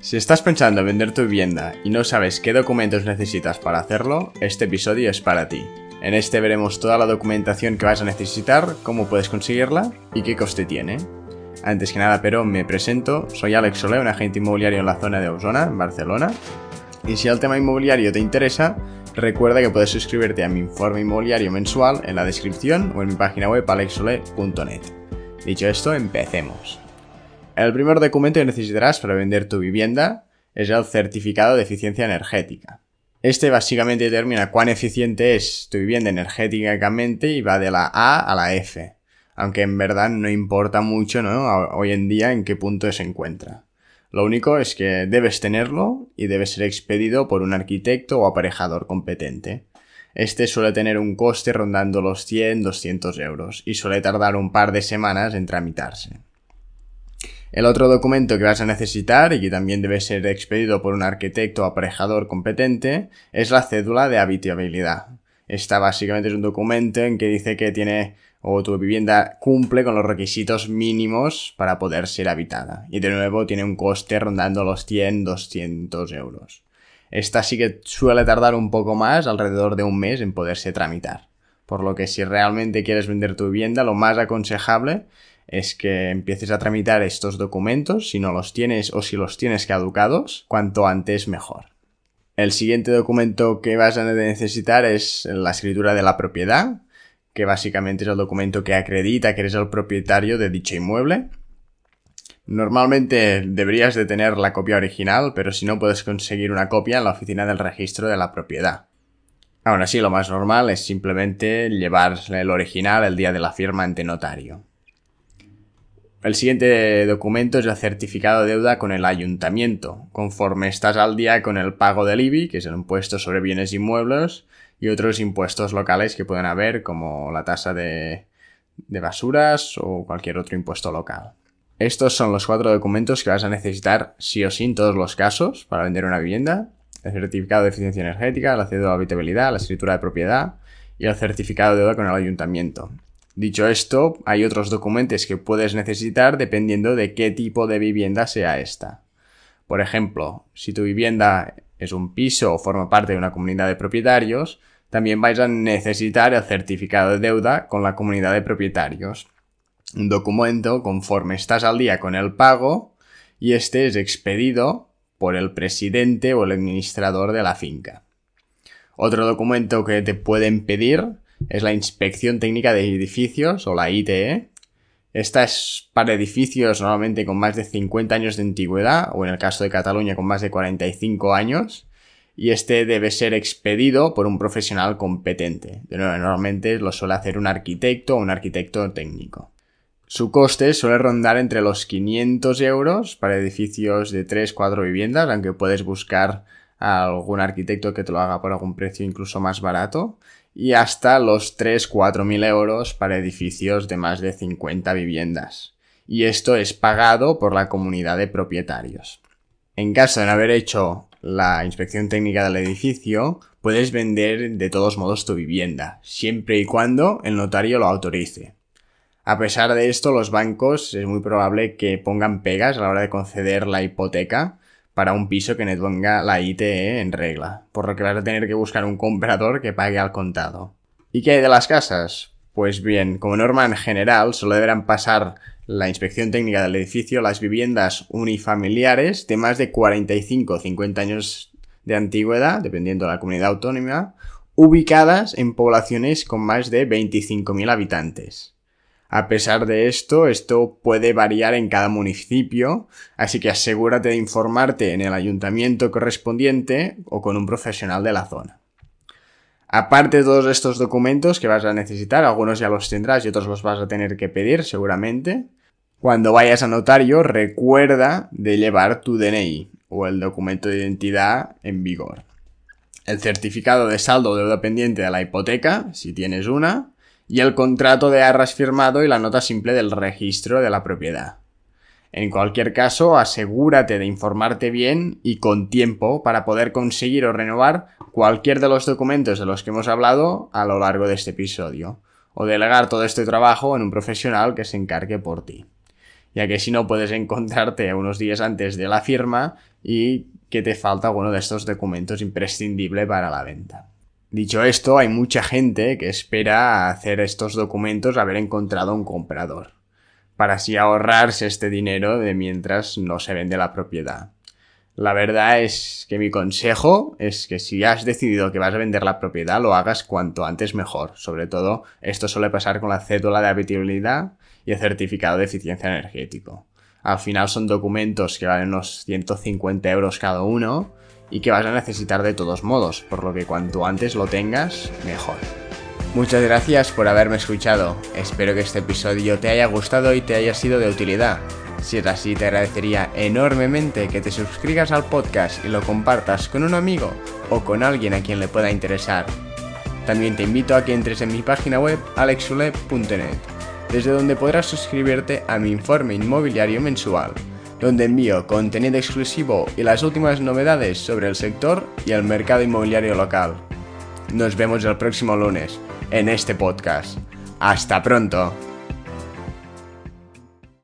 Si estás pensando en vender tu vivienda y no sabes qué documentos necesitas para hacerlo, este episodio es para ti. En este veremos toda la documentación que vas a necesitar, cómo puedes conseguirla y qué coste tiene. Antes que nada, pero me presento, soy Alex Solé, un agente inmobiliario en la zona de Osona, en Barcelona. Y si el tema inmobiliario te interesa, recuerda que puedes suscribirte a mi informe inmobiliario mensual en la descripción o en mi página web alexsole.net. Dicho esto, empecemos. El primer documento que necesitarás para vender tu vivienda es el certificado de eficiencia energética. Este básicamente determina cuán eficiente es tu vivienda energéticamente y va de la A a la F, aunque en verdad no importa mucho ¿no? hoy en día en qué punto se encuentra. Lo único es que debes tenerlo y debe ser expedido por un arquitecto o aparejador competente. Este suele tener un coste rondando los 100-200 euros y suele tardar un par de semanas en tramitarse. El otro documento que vas a necesitar y que también debe ser expedido por un arquitecto o aparejador competente es la cédula de habitabilidad. Esta básicamente es un documento en que dice que tiene o tu vivienda cumple con los requisitos mínimos para poder ser habitada. Y de nuevo tiene un coste rondando los 100-200 euros. Esta sí que suele tardar un poco más, alrededor de un mes, en poderse tramitar. Por lo que si realmente quieres vender tu vivienda, lo más aconsejable es que empieces a tramitar estos documentos, si no los tienes o si los tienes caducados, cuanto antes mejor. El siguiente documento que vas a necesitar es la escritura de la propiedad, que básicamente es el documento que acredita que eres el propietario de dicho inmueble. Normalmente deberías de tener la copia original, pero si no puedes conseguir una copia en la oficina del registro de la propiedad. Aún así, lo más normal es simplemente llevar el original el día de la firma ante notario. El siguiente documento es el certificado de deuda con el ayuntamiento, conforme estás al día con el pago del IBI, que es el impuesto sobre bienes inmuebles, y otros impuestos locales que pueden haber, como la tasa de, basuras o cualquier otro impuesto local. Estos son los cuatro documentos que vas a necesitar sí o sí en todos los casos para vender una vivienda. El certificado de eficiencia energética, la cédula de habitabilidad, la escritura de propiedad y el certificado de deuda con el ayuntamiento. Dicho esto, hay otros documentos que puedes necesitar dependiendo de qué tipo de vivienda sea esta. Por ejemplo, si tu vivienda es un piso o forma parte de una comunidad de propietarios, también vais a necesitar el certificado de deuda con la comunidad de propietarios. Un documento conforme estás al día con el pago y este es expedido por el presidente o el administrador de la finca. Otro documento que te pueden pedir es la Inspección Técnica de Edificios o la ITE. Esta es para edificios normalmente con más de 50 años de antigüedad o en el caso de Cataluña con más de 45 años y este debe ser expedido por un profesional competente. De nuevo, normalmente lo suele hacer un arquitecto o un arquitecto técnico. Su coste suele rondar entre los 500 euros para edificios de 3-4 viviendas, aunque puedes buscar a algún arquitecto que te lo haga por algún precio incluso más barato y hasta los 3-4 mil euros para edificios de más de 50 viviendas. Y esto es pagado por la comunidad de propietarios. En caso de no haber hecho la inspección técnica del edificio, puedes vender de todos modos tu vivienda, siempre y cuando el notario lo autorice. A pesar de esto, los bancos es muy probable que pongan pegas a la hora de conceder la hipoteca, para un piso que no tenga la ITE en regla, por lo que vas a tener que buscar un comprador que pague al contado. ¿Y qué hay de las casas? Pues bien, como norma en general, solo deberán pasar la inspección técnica del edificio las viviendas unifamiliares de más de 45 o 50 años de antigüedad, dependiendo de la comunidad autónoma, ubicadas en poblaciones con más de 25.000 habitantes. A pesar de esto, esto puede variar en cada municipio, así que asegúrate de informarte en el ayuntamiento correspondiente o con un profesional de la zona. Aparte de todos estos documentos que vas a necesitar, algunos ya los tendrás y otros los vas a tener que pedir seguramente. Cuando vayas a notario, recuerda de llevar tu DNI o el documento de identidad en vigor. El certificado de saldo de deuda pendiente de la hipoteca, si tienes una, y el contrato de arras firmado y la nota simple del registro de la propiedad. En cualquier caso, asegúrate de informarte bien y con tiempo para poder conseguir o renovar cualquier de los documentos de los que hemos hablado a lo largo de este episodio, o delegar todo este trabajo en un profesional que se encargue por ti. Ya que si no puedes encontrarte unos días antes de la firma, y que te falta alguno de estos documentos imprescindible para la venta. Dicho esto, hay mucha gente que espera hacer estos documentos haber encontrado un comprador, para así ahorrarse este dinero de mientras no se vende la propiedad. La verdad es que mi consejo es que si has decidido que vas a vender la propiedad, lo hagas cuanto antes mejor. Sobre todo, esto suele pasar con la cédula de habitabilidad y el certificado de eficiencia energético. Al final son documentos que valen unos 150 euros cada uno y que vas a necesitar de todos modos, por lo que cuanto antes lo tengas, mejor. Muchas gracias por haberme escuchado. Espero que este episodio te haya gustado y te haya sido de utilidad. Si es así, te agradecería enormemente que te suscribas al podcast y lo compartas con un amigo o con alguien a quien le pueda interesar. También te invito a que entres en mi página web alexule.net, desde donde podrás suscribirte a mi informe inmobiliario mensual, donde envío contenido exclusivo y las últimas novedades sobre el sector y el mercado inmobiliario local. Nos vemos el próximo lunes en este podcast. Hasta pronto.